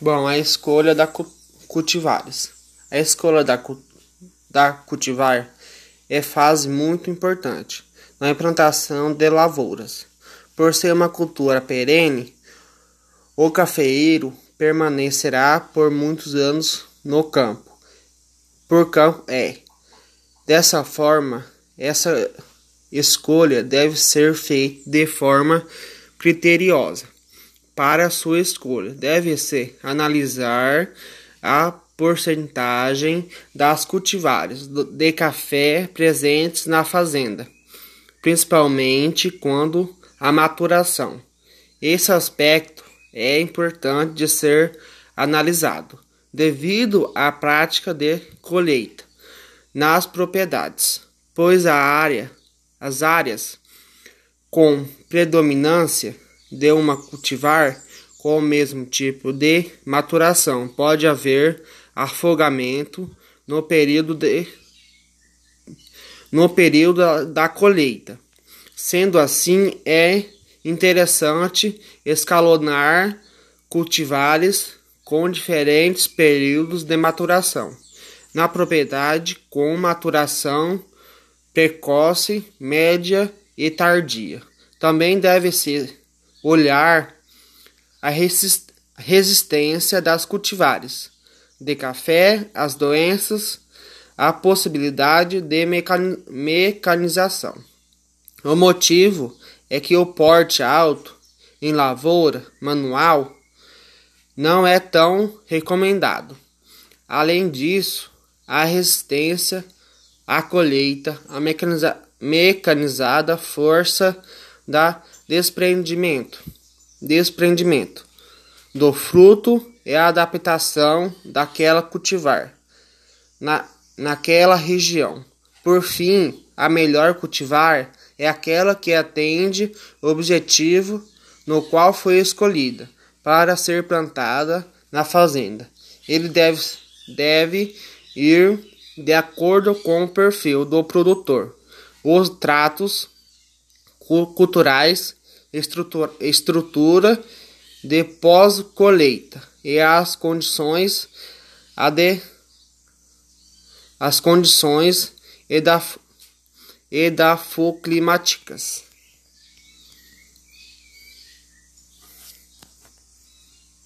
Bom, a escolha da cultivares. A escolha da, da cultivar é fase muito importante na implantação de lavouras. Por ser uma cultura perene, o cafeeiro permanecerá por muitos anos no campo. Por campo é. Dessa forma, essa escolha deve ser feita de forma criteriosa. Para sua escolha, deve-se analisar a porcentagem das cultivares de café presentes na fazenda, principalmente quando a maturação. Esse aspecto é importante de ser analisado devido à prática de colheita nas propriedades, pois a área, as áreas com predominância de uma cultivar com o mesmo tipo de maturação pode haver afogamento no período de no período da, colheita. Sendo assim, é interessante escalonar cultivares com diferentes períodos de maturação na propriedade com maturação precoce, média e tardia. Também deve-se olhar a resistência das cultivares de café, as doenças, a possibilidade de mecanização. O motivo é que o porte alto em lavoura manual não é tão recomendado. Além disso, a resistência à colheita, a mecaniza mecanizada força da desprendimento, desprendimento do fruto é a adaptação daquela cultivar na, naquela região. Por fim, a melhor cultivar é aquela que atende o objetivo no qual foi escolhida para ser plantada na fazenda. Ele deve, deve ir de acordo com o perfil do produtor, os tratos culturais, estrutura, estrutura de pós-colheita e as condições ade, as condições e da, e da climáticas.